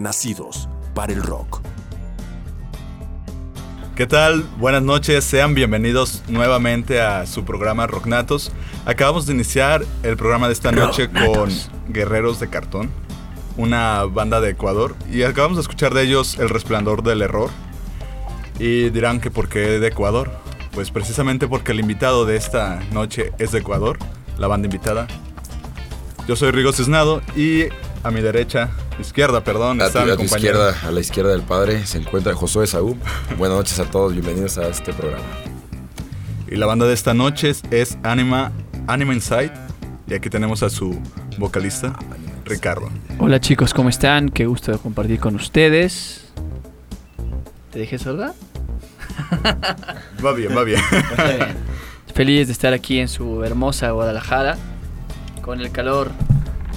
Nacidos para el rock. ¿Qué tal? Buenas noches, sean bienvenidos nuevamente a su programa Rocknatos. Acabamos de iniciar el programa de esta noche con Guerreros de Cartón, una banda de Ecuador, y acabamos de escuchar de ellos El Resplandor del Error. Y dirán que por qué de Ecuador. Pues precisamente porque el invitado de esta noche es de Ecuador, la banda invitada. Yo soy Rigo Cisnado y a mi derecha, izquierda, perdón, A está tu, mi a tu compañero. izquierda, a la izquierda del padre, se encuentra Josué Saúl. Buenas noches a todos, bienvenidos a este programa. Y la banda de esta noche es- es Anima, Anima Inside. Y aquí tenemos a su vocalista, Ricardo. Hola chicos, ¿cómo están? Qué gusto de compartir con ustedes. ¿Te dejé sorda? Va bien, va bien. Feliz de estar aquí en su hermosa Guadalajara, con el calor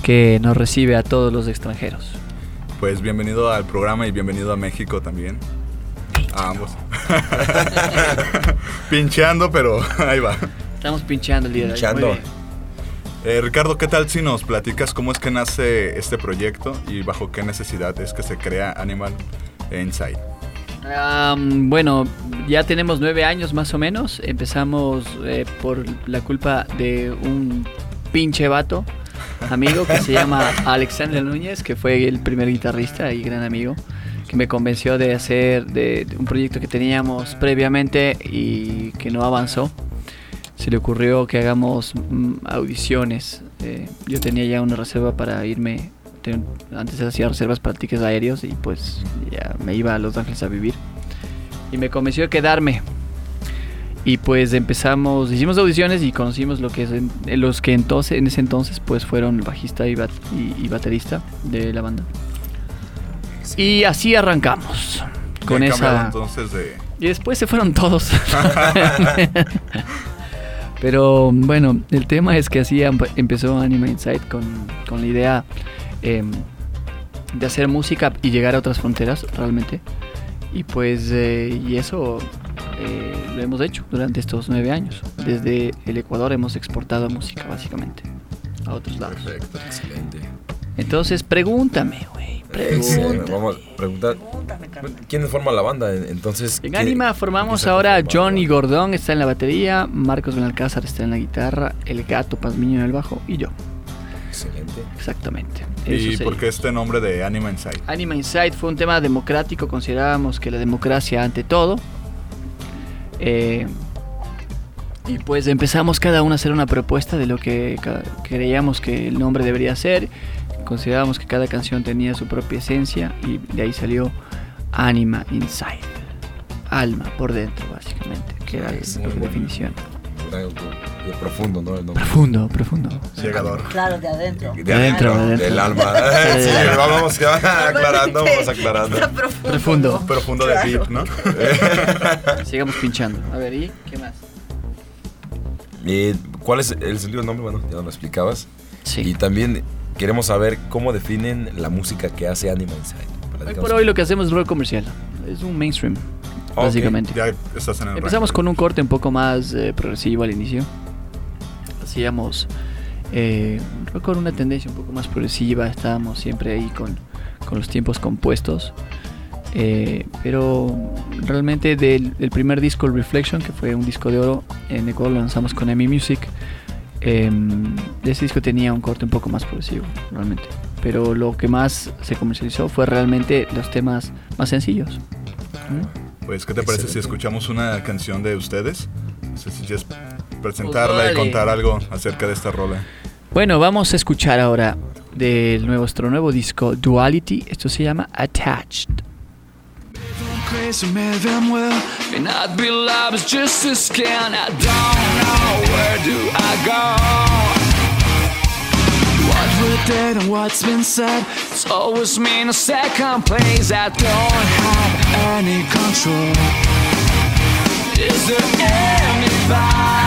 que nos recibe a todos los extranjeros. Pues bienvenido al programa y bienvenido a México también. A ambos. Pincheando, pero ahí va. Estamos pinchando el día de hoy. Eh, Ricardo, ¿qué tal si nos platicas cómo es que nace este proyecto y bajo qué necesidad es que se crea Animal Inside? Bueno, ya tenemos nueve años más o menos. Empezamos eh, por la culpa de un pinche vato, amigo que se llama Alexander Núñez, que fue el primer guitarrista y gran amigo, que me convenció de hacer de, un proyecto que teníamos previamente y que no avanzó. Se le ocurrió que hagamos mm, audiciones. Eh, yo tenía ya una reserva para irme. Antes hacía reservas para tickets aéreos y pues ya me iba a Los Ángeles a vivir. Y me convenció de quedarme. Y pues empezamos, hicimos audiciones y conocimos lo que es en- los que entonces, en ese entonces pues fueron bajista y, bat- y- y baterista de la banda. Y así arrancamos. Con ¿Qué ha cambiado esa... entonces de... Y después se fueron todos. Pero bueno, el tema es que así em- empezó Anime Inside con, con la idea em, de hacer música y llegar a otras fronteras realmente. Y pues, eh, y eso eh, lo hemos hecho durante estos nueve años. Desde el Ecuador hemos exportado música básicamente a otros lados. Perfecto. Excelente. Entonces, pregúntame, güey. Excelente. Pregúntame. Vamos a preguntar, ¿quién forma la banda? Entonces, En ¿qué- Anima formamos ahora la Johnny? Gordón está en la batería, Marcos Benalcázar está en la guitarra, el gato Pazmiño en el bajo y yo. Excelente. Exactamente. ¿Y por qué este nombre de Anima Inside? Anima Inside fue un tema democrático, considerábamos que la democracia ante todo. Eh, Y pues empezamos cada uno a hacer una propuesta de lo que creíamos que el nombre debería ser. Considerábamos que cada canción tenía su propia esencia y de ahí salió Anima Inside. Alma por dentro, básicamente, que era la bueno. De profundo, ¿no? El. Profundo, profundo. Llegador. Claro, de adentro. De adentro, de adentro. Del alma. sí, vamos aclarando, vamos aclarando. Está profundo. Profundo. Profundo de deep, ¿no? Sigamos pinchando. A ver, ¿y qué más? Eh, ¿Cuál es el sentido del nombre? Bueno, ya nos lo explicabas. Y Sí. también queremos saber cómo definen la música que hace Anima Inside. Hoy por hoy lo que hacemos es rock comercial. Es un mainstream, Ok, básicamente. Ya estás en el Empezamos rango. con un corte un poco más eh, progresivo al inicio. Hacíamos eh, con una tendencia un poco más progresiva. Estábamos siempre ahí con, con los tiempos compuestos. Eh, pero realmente del, del primer disco, Reflection, que fue un disco de oro, en el cual lo lanzamos con EMI Music, eh, ese disco tenía un corte un poco más progresivo, realmente. Pero lo que más se comercializó fue realmente los temas más sencillos. ¿Mm? Pues, ¿qué te parece si Excelente. escuchamos una canción de ustedes? No sé si quieres presentarla Pues y contar algo acerca de esta rola. Bueno, vamos a escuchar ahora de nuestro nuevo disco Duality. Esto se llama Attached. What did and what's been said, it's always me in a second place. I don't have any control. Is there anybody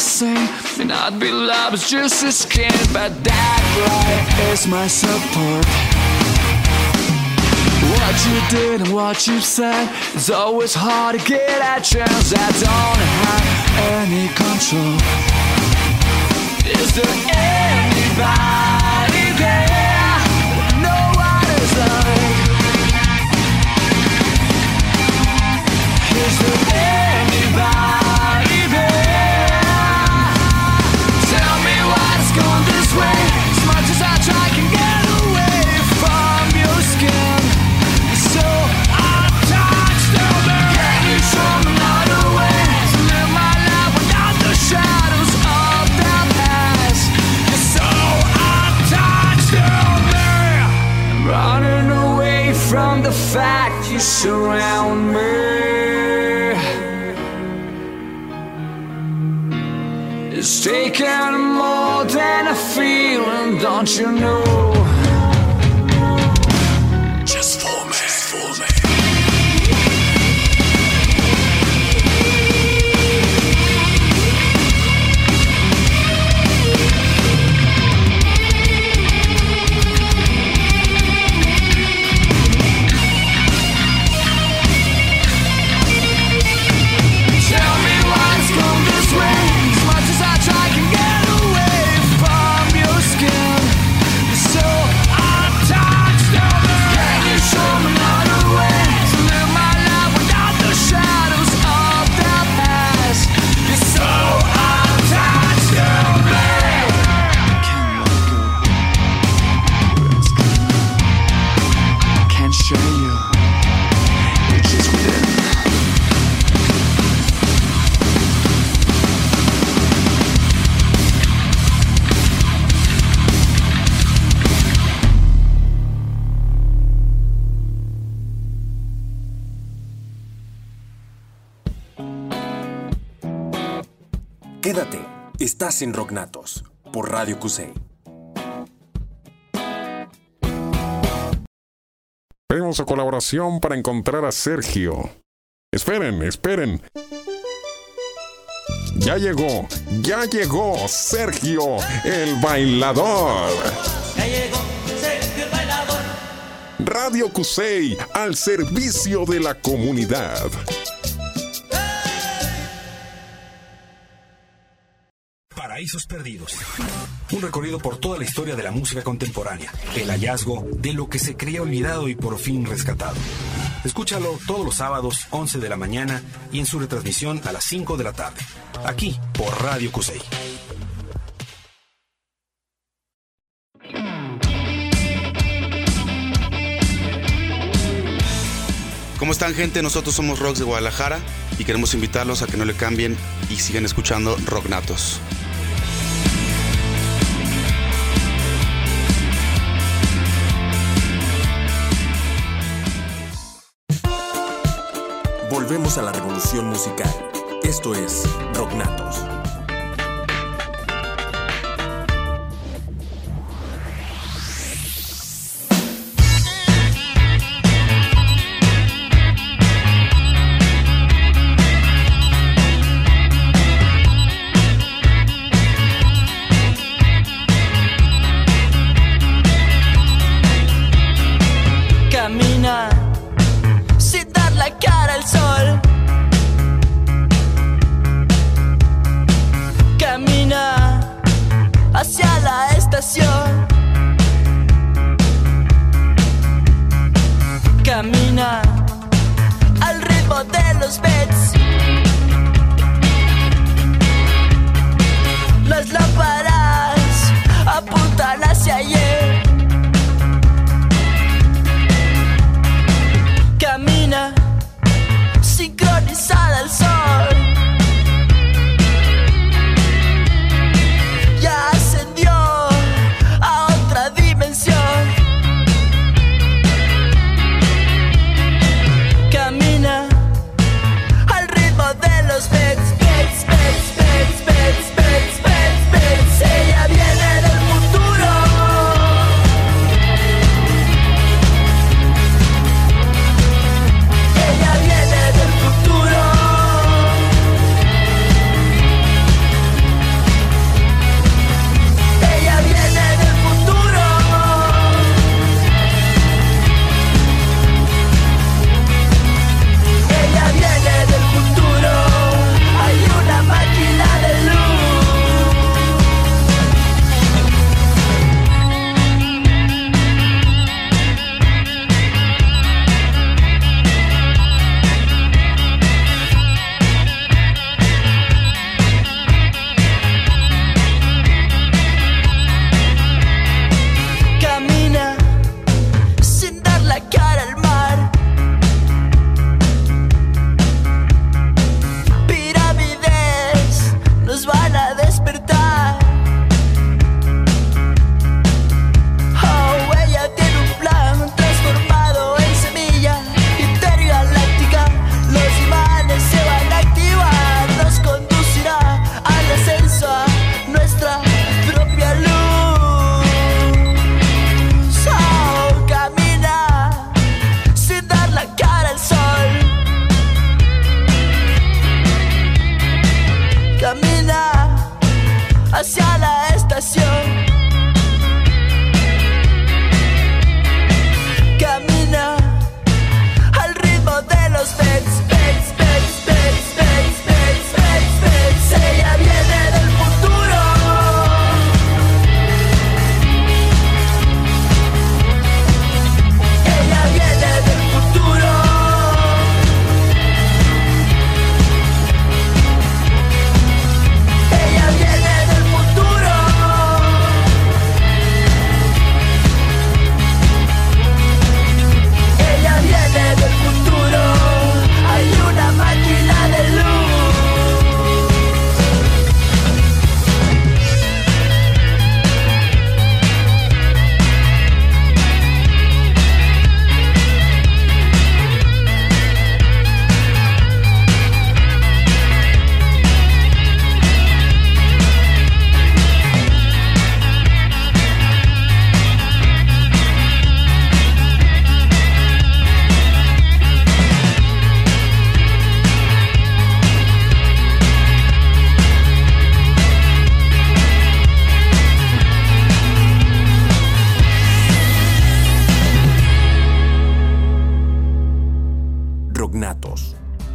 evil, maybe a saint. May not be love, it's just a skin. But that light is my support. What you did and what you said is always hard to get a chance. I don't have any control. Is there anybody there? No one is. Is there anybody from the fact you surround me. It's taken more than a feeling, don't you know? Just for me, just for me. Estás en Rocknatos por Radio Cusey. Pedimos su colaboración para encontrar a Sergio. Esperen, esperen. Ya llegó, ya llegó Sergio el bailador. Ya llegó Sergio el bailador. Radio Cusey al servicio de la comunidad. Paraísos Perdidos. Un recorrido por toda la historia de la música contemporánea. El hallazgo de lo que se creía olvidado y por fin rescatado. Escúchalo todos los sábados, 11 de la mañana y en su retransmisión a las 5 de la tarde. Aquí por Radio Cusey. ¿Cómo están gente? Nosotros somos Rocks de Guadalajara y queremos invitarlos a que no le cambien y sigan escuchando Rocknatos. Volvemos a la revolución musical. Esto es Rocknatos.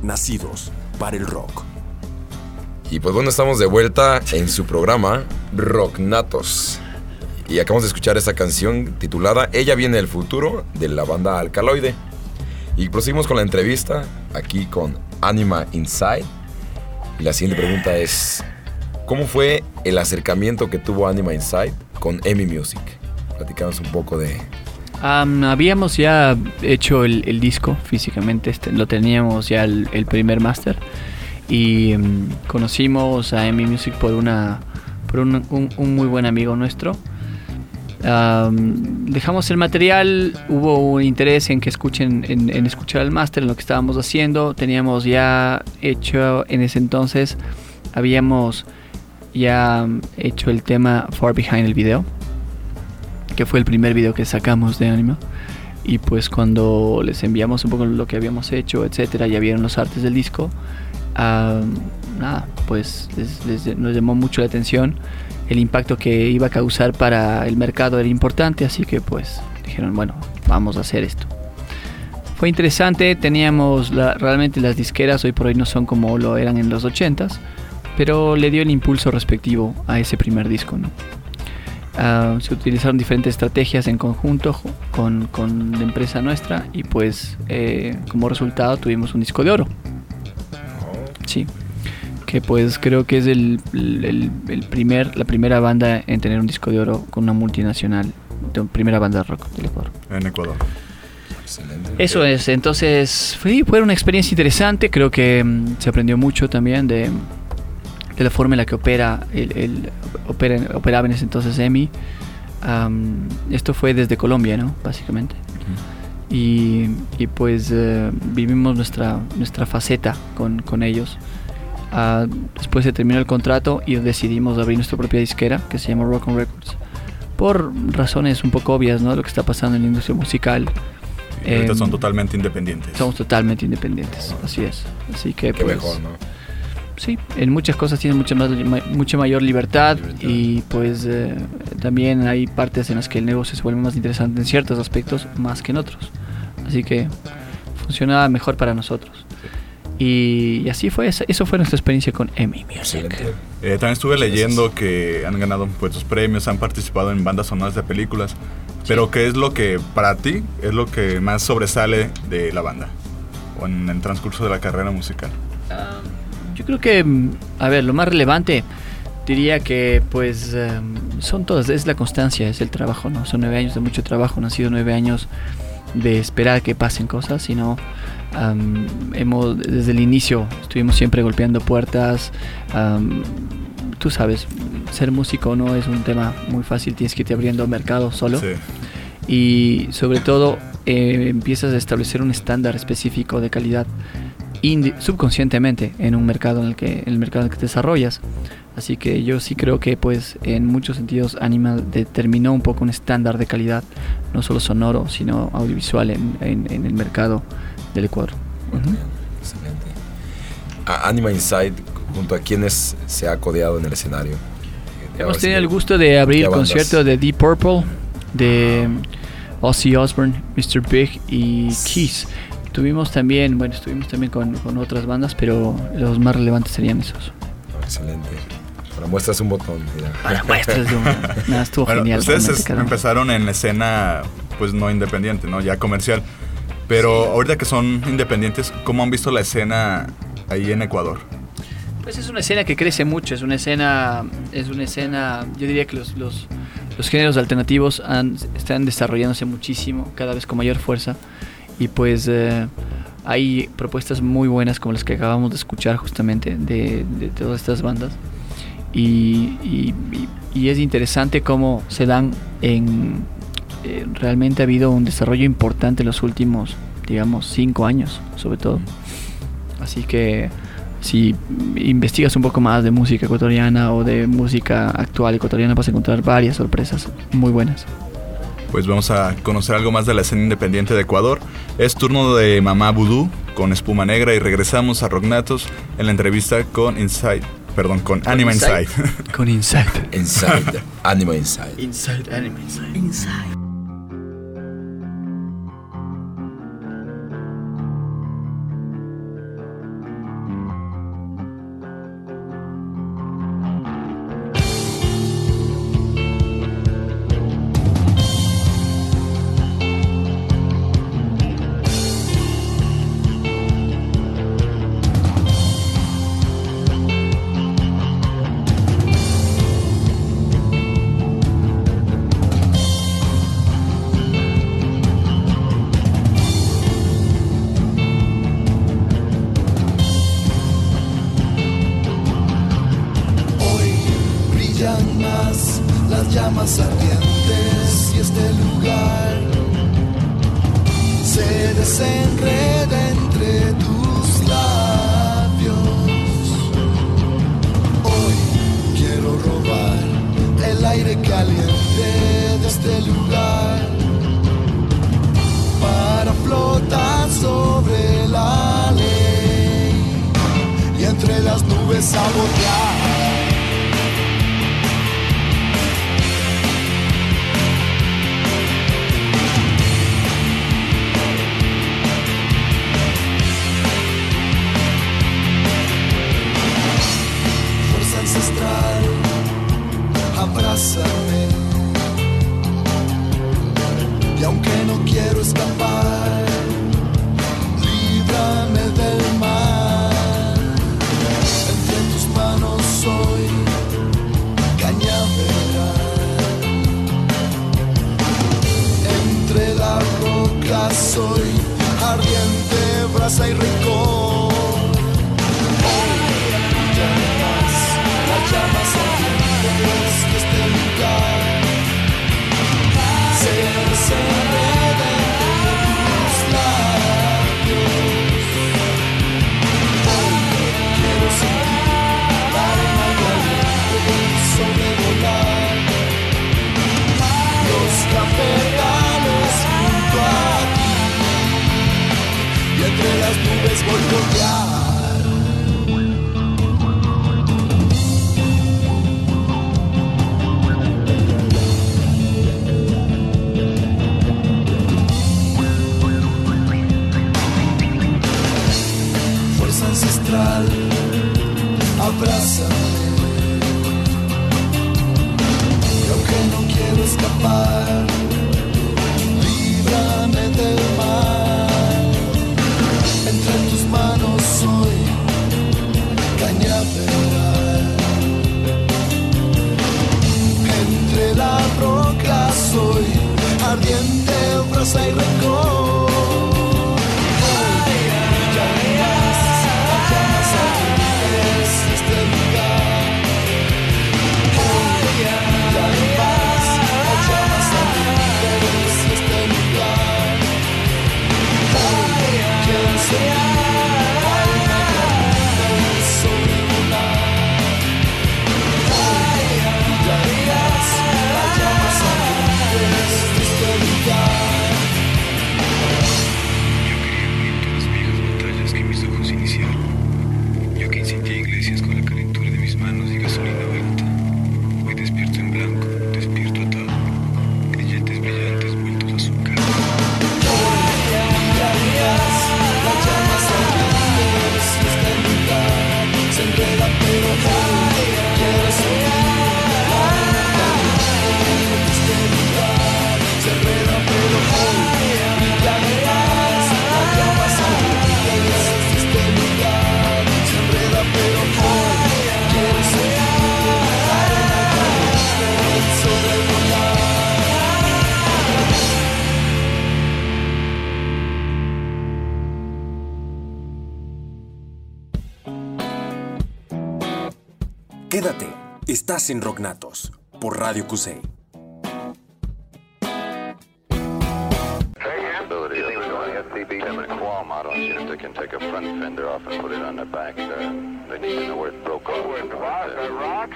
Nacidos para el rock. Y pues bueno, estamos de vuelta en su programa Rocknatos. Y acabamos de escuchar esta canción titulada Ella viene del futuro de la banda Alcaloide. Y proseguimos con la entrevista aquí con Anima Inside. Y la siguiente pregunta es, ¿cómo fue el acercamiento que tuvo Anima Inside con Emi Music? Platicamos un poco de... Am, habíamos ya hecho el, disco físicamente, este, lo teníamos ya el, primer máster y mm, conocimos a Emi Music por una por un, un- muy buen amigo nuestro. Am, dejamos el material, hubo un interés en que escuchen, en, escuchar el máster, en lo que estábamos haciendo. Teníamos ya hecho en ese entonces, habíamos ya mm, hecho el tema Far Behind el video que fue el primer video que sacamos de Anima. Y pues cuando les enviamos un poco lo que habíamos hecho, etcétera, ya vieron los artes del disco, ah, nada, pues les- nos llamó mucho la atención. El impacto que iba a causar para el mercado era importante, así que pues dijeron, bueno, vamos a hacer esto. Fue interesante, teníamos realmente las disqueras hoy por hoy no son como lo eran en los 80s, pero le dio el impulso respectivo a ese primer disco, ¿no? Ah, se utilizaron diferentes estrategias en conjunto con, con la empresa nuestra y pues eh, como resultado tuvimos un disco de oro. Sí, que pues creo que es el, el- el primer, la primera banda en tener un disco de oro con una multinacional, de primera banda de rock del Ecuador. En Ecuador. Excelente. Eso es, entonces fue, fue una experiencia interesante, creo que mm, se aprendió mucho también de, de la forma en la que opera el, el- opera- operaba en ese entonces EMI. Am, esto fue desde Colombia, ¿no? Básicamente. Y, y pues eh, vivimos nuestra, nuestra faceta con, con ellos. Ah, después se terminó el contrato y decidimos abrir nuestra propia disquera que se llama Rock on Records. Por razones un poco obvias, ¿no? Lo que está pasando en la industria musical. Em, son totalmente independientes. somos totalmente independientes, así es. Así que Qué pues, mejor, ¿no? Sí, en muchas cosas tienes mucha más ma- mucha mayor libertad, y pues eh, también hay partes en las que el negocio se vuelve más interesante en ciertos aspectos más que en otros. Así que funcionaba mejor para nosotros. Y, y así fue, esa- eso fue nuestra experiencia con Emmy Music. Excelente. Eh, también estuve leyendo que han ganado pues, sus premios, han participado en bandas sonoras de películas. Pero ¿qué es lo que para ti es lo que más sobresale de la banda? O en el transcurso de la carrera musical. Ah, Yo creo que, mm, a ver, lo más relevante diría que pues em, son todas, es la constancia, es el trabajo, ¿no? Son nueve años de mucho trabajo, no han sido nueve años de esperar que pasen cosas, sino am, hemos, desde el inicio estuvimos siempre golpeando puertas. am, tú sabes, ser músico no es un tema muy fácil, tienes que irte abriendo mercado solo Sí. y sobre todo eh, empiezas a establecer un estándar específico de calidad subconscientemente en un mercado en el que en el mercado en el que te desarrollas así que yo sí creo que pues en muchos sentidos Anima determinó un poco un estándar de calidad no solo sonoro sino audiovisual en, en- en el mercado del Ecuador Ujú. Excelente. A Anima Inside, junto a quienes se ha codeado en el escenario. Hemos tenido el gusto de abrir el concierto de Deep Purple, de Ozzy Osbourne, Mr. Big y Kiss. Tuvimos también, bueno, estuvimos también con, con otras bandas, pero los más relevantes serían esos. Excelente. Para muestras un botón. mira. Para muestras de un- Nada, estuvo Bueno, genial. ustedes es- empezaron en la escena, pues no independiente, ¿no? Ya comercial. Pero ahorita que son independientes, ¿cómo han visto la escena ahí en Ecuador? Pues es una escena que crece mucho, es una escena, es una escena, yo diría que los, los, los géneros alternativos han- están desarrollándose muchísimo, cada vez con mayor fuerza. Y pues eh, hay propuestas muy buenas como las que acabamos de escuchar justamente de, de todas estas bandas. Y, y- y- es interesante cómo se dan en... eh, realmente ha habido un desarrollo importante en los últimos, digamos, cinco años, sobre todo. Así que si investigas un poco más de música ecuatoriana o de música actual ecuatoriana vas a encontrar varias sorpresas muy buenas. Pues vamos a conocer algo más de la escena independiente de Ecuador. Es turno de Mamá Voodoo con Espuma Negra y regresamos a Rocknatos en la entrevista con Inside, perdón, con Anima Inside. Con Inside. Inside. Anima Inside. Inside Anime Inside. brillan soy ardiente, brasa y rincón. Llamas, las llamas ardientes de este lugar abrázame. Y aunque no quiero escapar,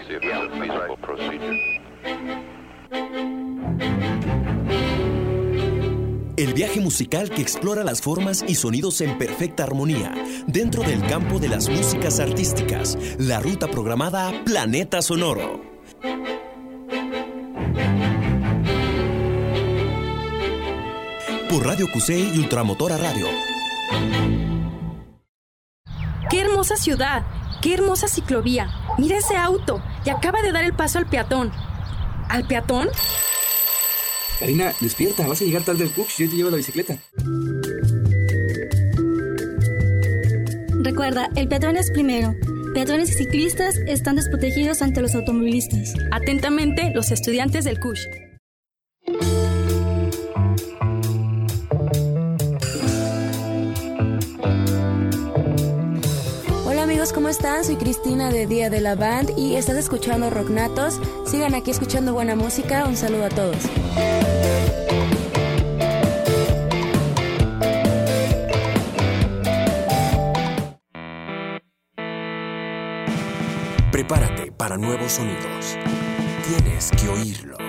if it's a feasible procedure. El viaje musical que explora las formas y sonidos en perfecta armonía dentro del campo de las músicas artísticas. La ruta programada Planeta Sonoro. Por Radio Cusey y Ultramotora Radio. ¡Qué hermosa ciudad! ¡Qué hermosa ciclovía! Mira ese auto y acaba de dar el paso al peatón. ¿Al peatón? Karina, despierta, vas a llegar tarde al Cooks, yo te llevo la bicicleta. Recuerda, el peatón es primero. Peatones y ciclistas están desprotegidos ante los automovilistas. Atentamente, los estudiantes del CUSH. Hola amigos ¿cómo están? Soy Cristina de Día de la Band y estás escuchando Rocknatos. Sigan aquí escuchando buena música. Un saludo a todos. Para nuevos sonidos. Tienes que oírlo.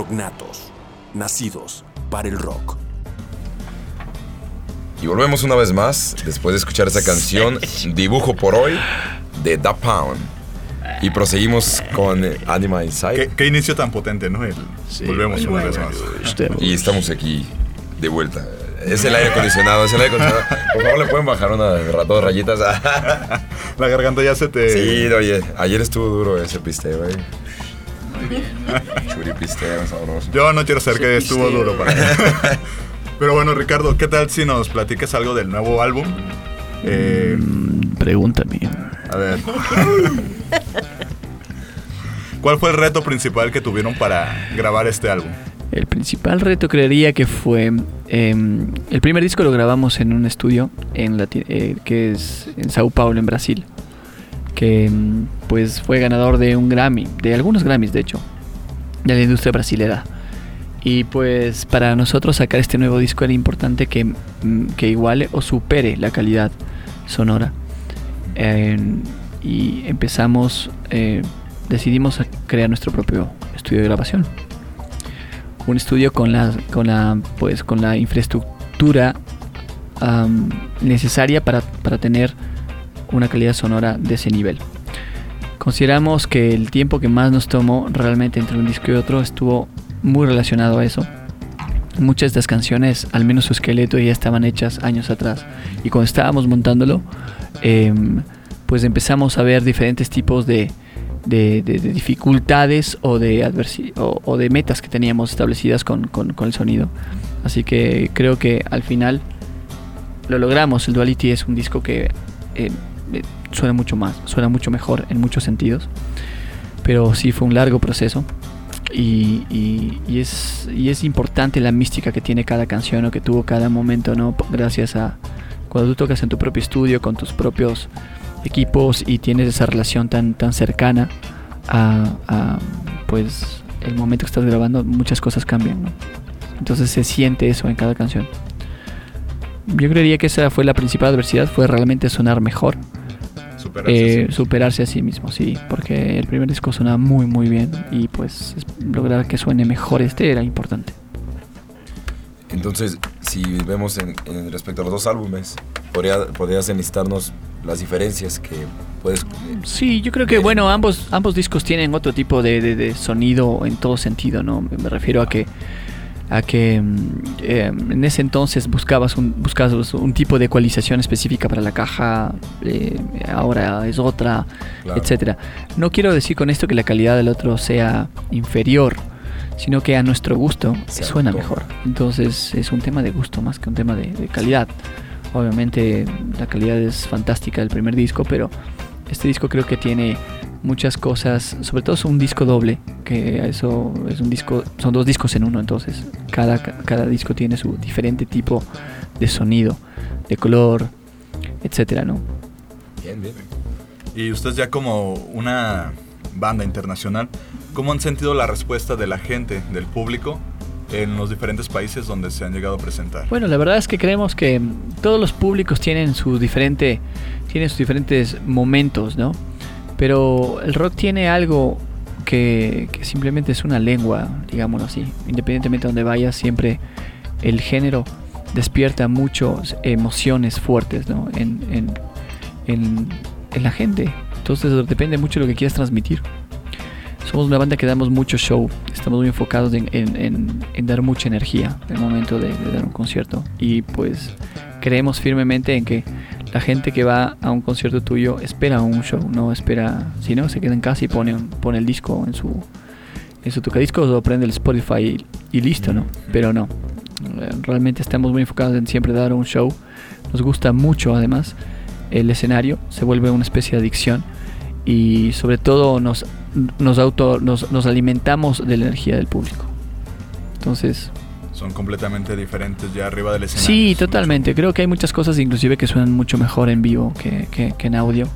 Rocknatos, nacidos para el rock. Y volvemos una vez más, después de escuchar esa canción, Dibujo por hoy, de Da Pound. Y proseguimos con Anima Inside. ¿Qué, qué inicio tan potente, ¿no? El- volvemos una vez más. Y estamos aquí de vuelta. Es el aire acondicionado, es el aire acondicionado. Por favor, le pueden bajar una dos rayitas. La garganta ya se te. Sí, oye, ayer estuvo duro ese pisteo, güey. Sabroso. Yo no quiero ser que estuvo duro para mí. Pero bueno, Ricardo, ¿qué tal si nos platicas algo del nuevo álbum? Eh, Pregúntame. a ver. ¿Cuál fue el reto principal que tuvieron para grabar este álbum? El principal reto creería que fue em, el primer disco lo grabamos en un estudio en Lati- eh, que es en Sao Paulo en Brasil que em, pues fue ganador de un Grammy de algunos Grammys de hecho de la industria brasilera. Y pues para nosotros sacar este nuevo disco era importante que, mm, que iguale o supere la calidad sonora. Y empezamos eh, decidimos crear nuestro propio estudio de grabación. Un estudio con la con la pues con la infraestructura necesaria para, para tener una calidad sonora de ese nivel. Consideramos que el tiempo que más nos tomó realmente entre un disco y otro estuvo muy relacionado a eso. Muchas de estas canciones, al menos su esqueleto, ya estaban hechas años atrás. Y cuando estábamos montándolo, em, pues empezamos a ver diferentes tipos de, de- de- de dificultades o de, o, o de metas que teníamos establecidas con, con- con el sonido. Así que creo que al final lo logramos. El Duality es un disco que eh, eh, suena mucho más, suena mucho mejor en muchos sentidos. Pero sí fue un largo proceso. Y, y- y es, y es importante la mística que tiene cada canción o que tuvo cada momento, ¿no? Gracias a cuando tú tocas en tu propio estudio, con tus propios equipos y tienes esa relación tan, tan cercana a, a, pues el momento que estás grabando, muchas cosas cambian, ¿no? Entonces se siente eso en cada canción. Yo creería que esa fue la principal adversidad, fue realmente sonar mejor. Superarse Eh, a sí mismo. superarse a sí mismo, sí, porque el primer disco sonaba muy muy bien y pues es- lograr que suene mejor este era importante. Entonces, si vemos en, en respecto a los dos álbumes, podría, podrías enlistarnos las diferencias que puedes... Sí, yo creo que bueno, ambos, ambos discos tienen otro tipo de, de- de sonido en todo sentido, ¿no? Me me refiero a que a que eh, en ese entonces buscabas un, buscabas un tipo de ecualización específica para la caja, eh, ahora es otra, Claro. etcétera. No quiero decir con esto que la calidad del otro sea inferior, sino que a nuestro gusto suena mejor. Entonces es un tema de gusto más que un tema de, de calidad. Obviamente la calidad es fantástica del primer disco, pero este disco creo que tiene muchas cosas, sobre todo es un disco doble, que eso es un disco, son dos discos en uno, entonces cada, cada disco tiene su diferente tipo de sonido, de color, etcétera, ¿no? Bien, bien. Y ustedes ya como una banda internacional, ¿cómo han sentido la respuesta de la gente, del público, en los diferentes países donde se han llegado a presentar? Bueno, la verdad es que creemos que todos los públicos tienen su diferente, tienen sus diferentes momentos, ¿no? Pero el rock tiene algo que, simplemente es una lengua, digámoslo así. Independientemente de donde vayas, siempre el género despierta muchas emociones fuertes, ¿no? En, en, en, en la gente. Entonces depende mucho de lo que quieras transmitir. Somos una banda que damos mucho show, estamos muy enfocados en, en- en- en dar mucha energía en el momento de, de dar un concierto. Y pues creemos firmemente en que la gente que va a un concierto tuyo espera un show, no espera, si no, se queda en casa y pone, un- pone el disco en su, en su tocadiscos o prende el Spotify y, y listo, ¿no? Pero no, Eh, realmente estamos muy enfocados en siempre dar un show. Nos gusta mucho además el escenario, se vuelve una especie de adicción y sobre todo nos, nos, auto, nos, nos alimentamos de la energía del público. Entonces, Son completamente diferentes ya arriba del escenario. sí, totalmente. Creo que hay muchas cosas inclusive que suenan mucho mejor en vivo que, que- que en audio.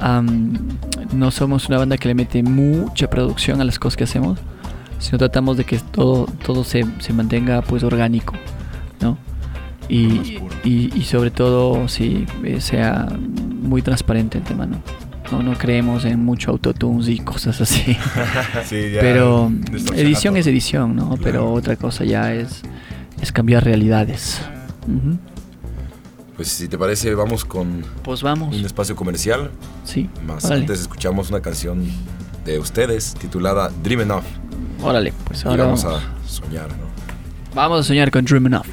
Am, no somos una banda que le mete mucha producción a las cosas que hacemos, sino tratamos de que todo, todo se, se mantenga pues orgánico, ¿no? Y, y, y sobre todo si sea muy transparente el tema, ¿no? No, no creemos en mucho autotunes y cosas así. Sí, ya Pero edición todo. es edición, ¿no? Pero otra cosa ya es, es cambiar realidades. Pues si te parece, vamos con Pues vamos. un espacio comercial. Sí. Más órale. antes escuchamos una canción de ustedes titulada Dream Enough. Órale, pues Y ahora vamos vamos. a soñar, ¿no? Vamos a soñar con Dream Enough.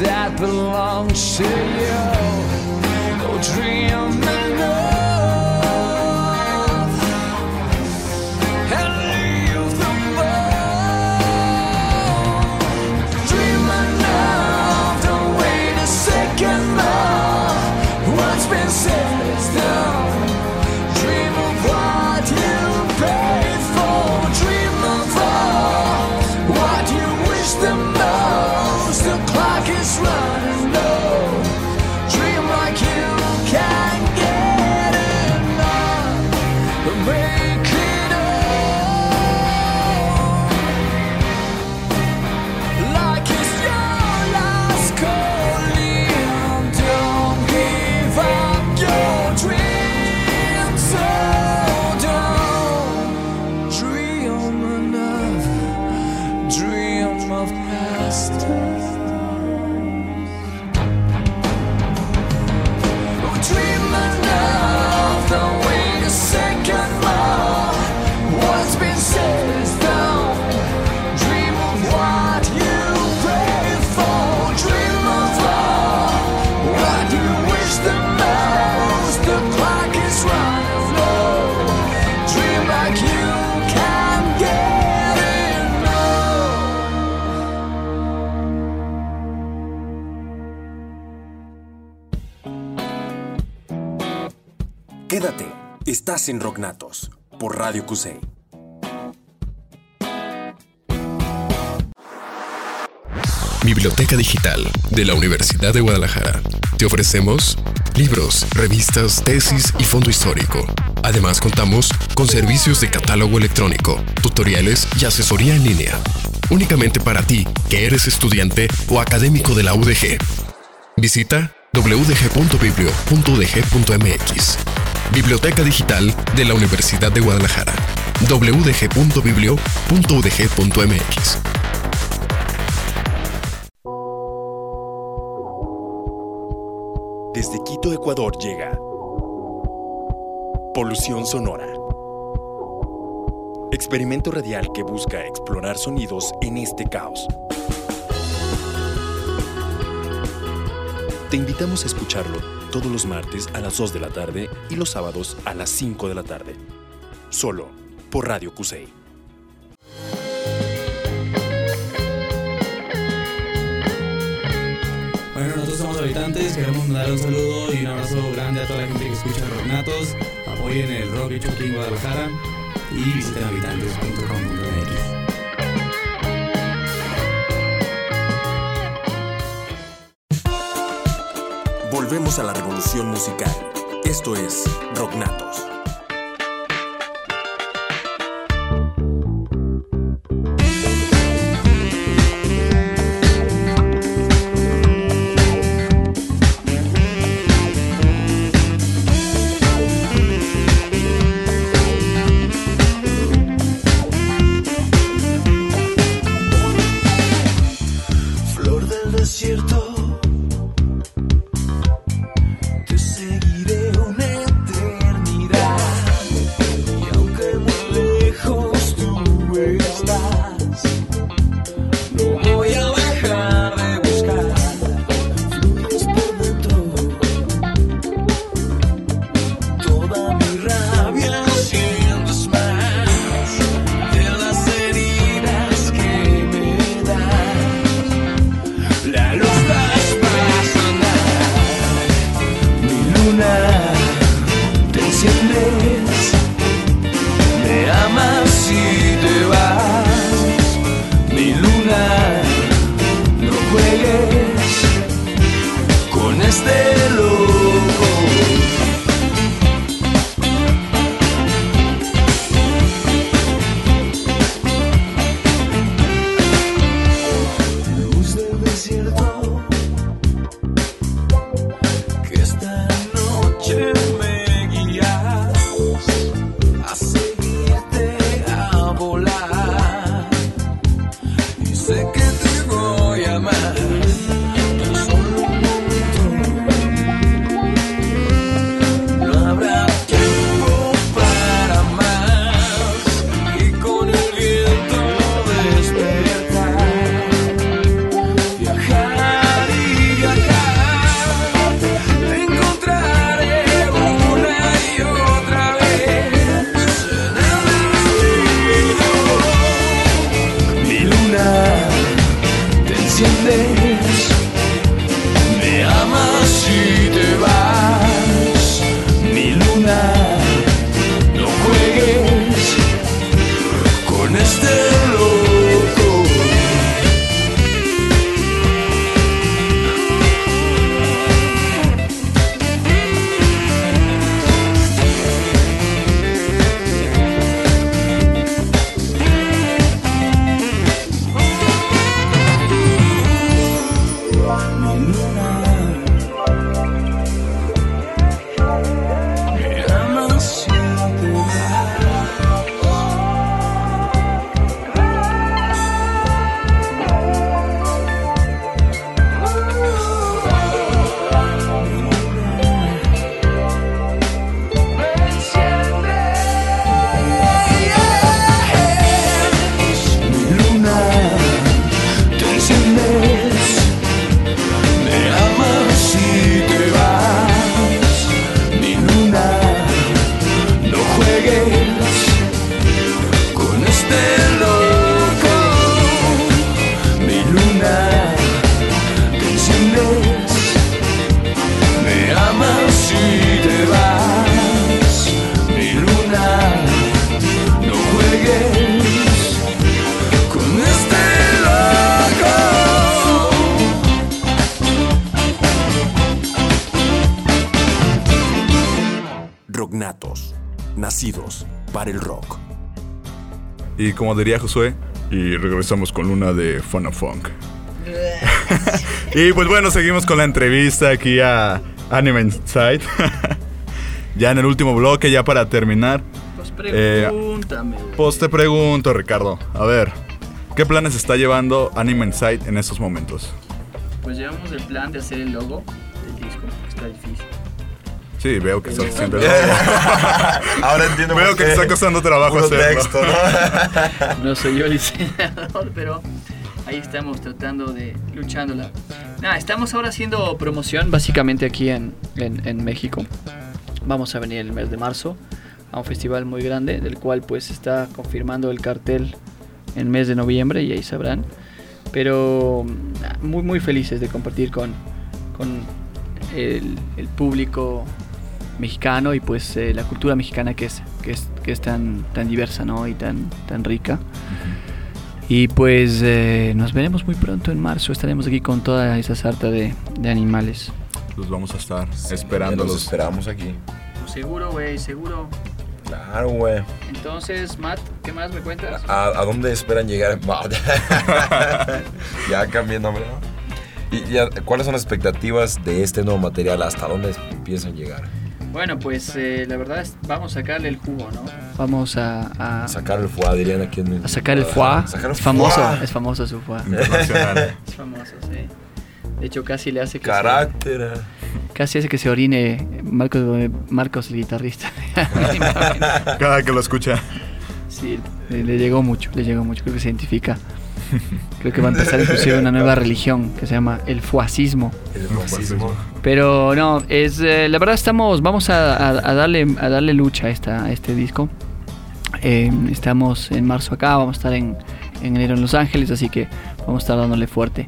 That belongs to you. Oh, dream Quédate, estás en Rocknatos por Radio QC. Biblioteca Digital de la Universidad de Guadalajara. Te ofrecemos libros, revistas, tesis y fondo histórico. Además contamos con servicios de catálogo electrónico, tutoriales y asesoría en línea. Únicamente para ti, que eres estudiante o académico de la UDG. Visita wdg.biblio.udg.mx. Biblioteca Digital de la Universidad de Guadalajara. wdg.biblio.udg.mx. Desde Quito, Ecuador llega Polución Sonora. Experimento radial que busca explorar sonidos en este caos. Te invitamos a escucharlo todos los martes a las 2 de la tarde y los sábados a las 5 de la tarde. Solo por Radio Cusey. Bueno, nosotros somos habitantes, queremos mandar un saludo y un abrazo grande a toda la gente que escucha Rocknatos. Apoyen el rock hecho aquí Guadalajara y visiten habitantes.com.mx. Volvemos a la revolución musical. Esto es Rocknatos. Nacidos para el rock. Y como diría Josué, y regresamos con Luna de Fun Funk. y pues bueno, seguimos con la entrevista aquí a Anime Insight. ya en el último bloque, ya para terminar. Pues Eh, pregúntame. güey. Pues te pregunto, Ricardo. A ver, ¿qué planes está llevando Anime Insight en estos momentos? Pues llevamos el plan de hacer el logo del disco, que está difícil. Sí, veo que estás haciendo. Ahora entiendo Veo que te está costando trabajo hacerlo. texto, ¿no? No soy yo el diseñador, pero ahí estamos tratando de luchándola. Nada, estamos ahora haciendo promoción básicamente aquí en, en, en México. Vamos a venir el mes de marzo a un festival muy grande, del cual pues está confirmando el cartel en el mes de noviembre y ahí sabrán. Pero muy muy felices de compartir con, con el, el público mexicano y pues eh, la cultura mexicana que es, que es, que es tan, tan diversa ¿no? y tan, tan rica. Y pues eh, nos veremos muy pronto en marzo. Estaremos aquí con toda esa sarta de, de animales. Los vamos a estar Ya esperándolos. los esperamos aquí. Seguro, güey, seguro. Claro, güey. Entonces, Matt, ¿qué más me cuentas? ¿A, a dónde esperan llegar? ya cambié el nombre. ¿no? ¿Y ya, cuáles son las expectativas de este nuevo material? ¿Hasta dónde piensan llegar? Bueno, pues eh, la verdad es vamos a sacarle el jugo, ¿no? Vamos a, a, Sacar el foie, dirían aquí en a sacar el foie. Sacar el es famoso, foie. es famoso su foie. Internacional. es famoso, sí. De hecho, casi le hace que Carácter. se, casi hace que se orine Marcos, Marcos el guitarrista. Cada que lo escucha. Sí, le, le llegó mucho, le llegó mucho. Creo que se identifica. Creo que va a empezar inclusive una nueva religión que se llama el fuacismo. El fascismo. Pero no, es eh, la verdad estamos, vamos a, a- a darle a darle lucha a, esta, a este disco. Eh, estamos en marzo acá, vamos a estar en, en enero en Los Ángeles, así que vamos a estar dándole fuerte.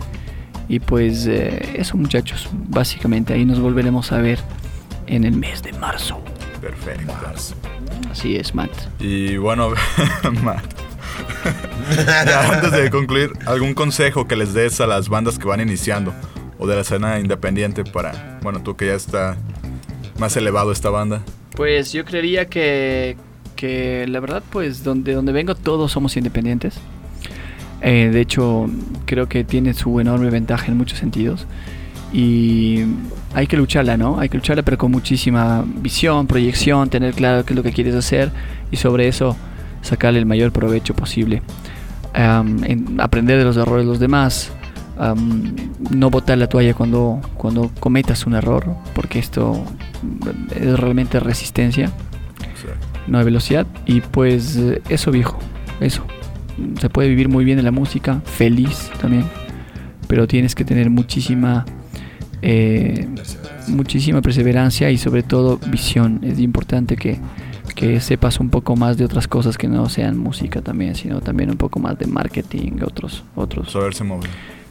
Y pues eh, eso muchachos, básicamente ahí nos volveremos a ver en el mes de marzo. Perfecto. Así es, Matt. Y bueno, Matt. Antes de concluir, ¿algún consejo que les des a las bandas que van iniciando o de la escena independiente para, bueno, tú que ya está más elevado esta banda? Pues yo creería que, que la verdad, pues donde, donde vengo todos somos independientes. Eh, de hecho, creo que tiene su enorme ventaja en muchos sentidos. Y hay que lucharla, ¿no? Hay que lucharla, pero con muchísima visión, proyección, tener claro qué es lo que quieres hacer y sobre eso sacarle el mayor provecho posible. Am, en- aprender de los errores de los demás. am, no botar la toalla cuando, cuando cometas un error, porque esto mm, es realmente resistencia, no hay velocidad. Y pues eh, eso viejo, eso. Se puede vivir muy bien en la música, feliz también, pero tienes que tener muchísima, eh, muchísima perseverancia y sobre todo visión. Es importante que, que sepas un poco más de otras cosas que no sean música también, sino también un poco más de marketing, otros, otros. Saberse mover.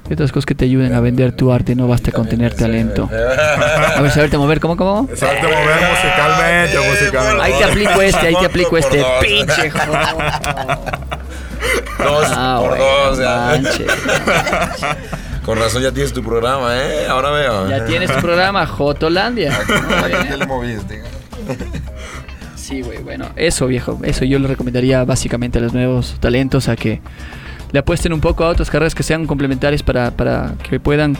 Y otras cosas que te ayuden a vender tu arte, no basta con tener talento. A ver, saberte mover, ¿cómo, cómo? Saberte mover musicalmente, musicalmente. Ahí te aplico este, ahí te aplico este pinche Dos Ah, por bueno, dos, manche. Con razón ya tienes tu programa, ¿eh? Ahora veo. Ya tienes tu programa, Jotolandia. ¿Qué le moviste? Sí, güey, bueno, eso viejo, eso yo le recomendaría básicamente a los nuevos talentos a que le apuesten un poco a otras carreras que sean complementarias para, para que puedan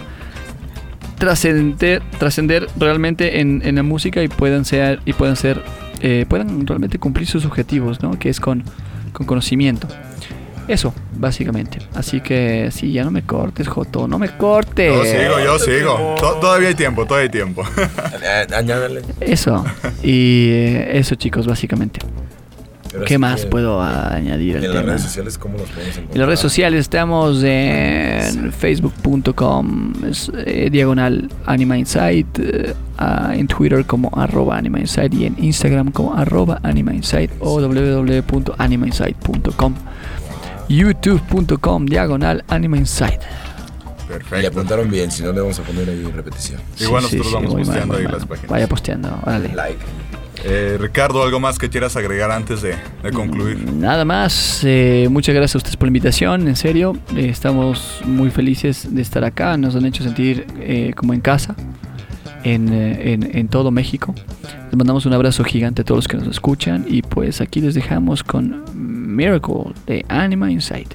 trascender, trascender realmente en, en la música y puedan ser, y puedan ser, eh, puedan realmente cumplir sus objetivos, ¿no? Que es con, con conocimiento. Eso, básicamente. Así que sí, ya no me cortes, Joto, no me cortes. Yo sigo, yo sigo. To- todavía hay tiempo, todavía hay tiempo. Añádale. Eso. Y eh, eso, chicos, básicamente. Pero ¿Qué más que- puedo añadir al En las tema? redes sociales, ¿cómo los podemos encontrar? En las redes sociales estamos en facebook.com es, eh, diagonal Anima Insight, eh, en Twitter como arroba Anima Insight y en Instagram como arroba Anima Insight o www.animainsight.com youtube.com diagonal Anima Insight. Y apuntaron bien, si no le vamos a poner ahí repetición. Igual nosotros vamos muy mal, posteando ahí mal. las páginas. Vaya posteando, órale. Like. Eh, Ricardo, ¿algo más que quieras agregar antes de, de concluir? Nada más, eh, muchas gracias a ustedes por la invitación, en serio, eh, estamos muy felices de estar acá, nos han hecho sentir eh, como en casa, en, en- en todo México. Les mandamos un abrazo gigante a todos los que nos escuchan y pues aquí les dejamos con Miracle de Anima Insight.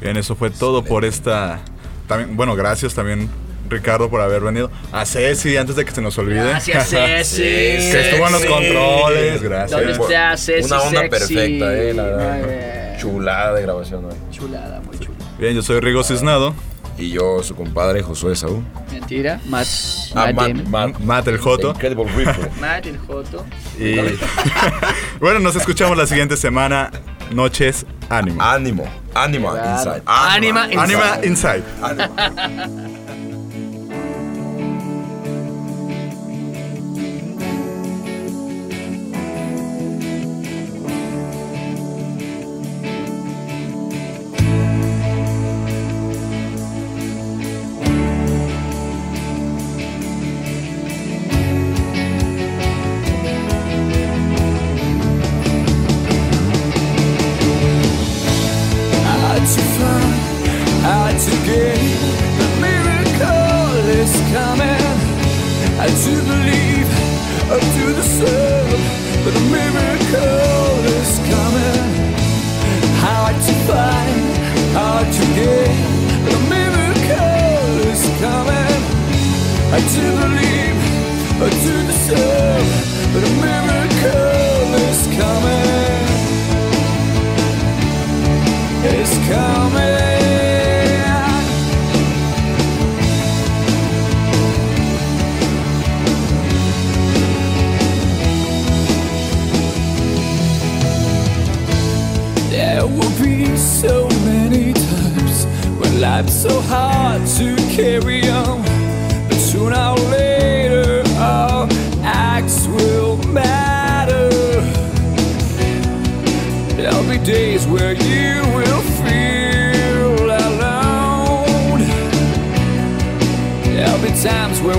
Bien, eso fue todo por esta. También, bueno, gracias también, Ricardo, por haber venido. A Ceci, antes de que se nos olvide. Gracias, Ceci. que estuvo en los controles, gracias. ¿Dónde está Ceci Una onda sexy? perfecta, eh, la verdad. Chulada de grabación hoy. Chulada, muy chula. Bien, yo soy Rigo Cisnado. Y yo, su compadre, Josué Saúl. Mentira, Matt. Ah, Matt Matt. Matt, Matt el Joto. Incredible. Matt el Joto. Y bueno, nos escuchamos la siguiente semana. Noches, ánimo. Ánimo, ánimo, inside. Anima Inside. Anima Inside. Hard coming do believe, I do the soul But a miracle is coming. It's coming. There will be so many times When life's so hard to carry on, but sooner or later our acts will matter. There'll be days where you will feel alone. There'll be times where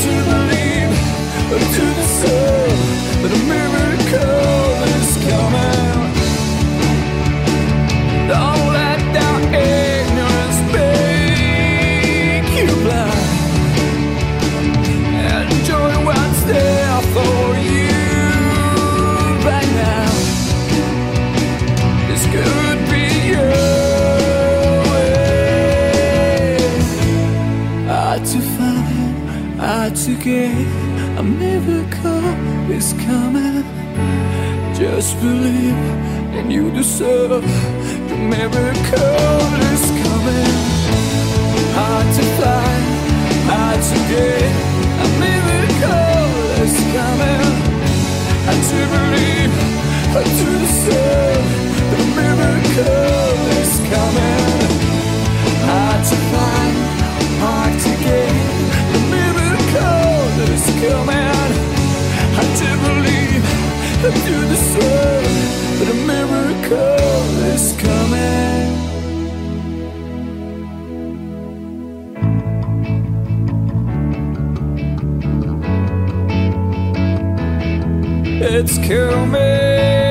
Do believe, I do deserve that a miracle is coming. Don't let ignorance make you blind. Enjoy what's there for you right now. This could be to hard to get. A miracle is coming. Just believe, and you deserve. The miracle is coming. Hard to find, hard to get. A miracle is coming. I do believe, I do deserve. The miracle is coming. Hard to find, miracle is coming. I do believe, I do deserve. That a miracle is coming. It's coming. It's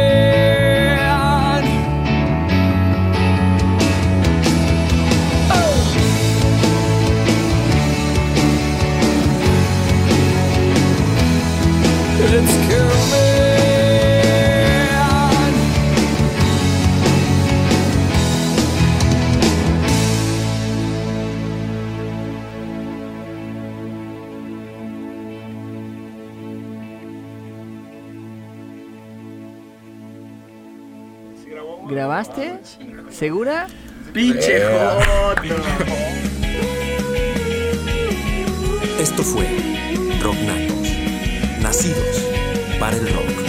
¿Grabaste? ¿Segura? Pinche Esto fue Rocknatos, nacidos para el rock.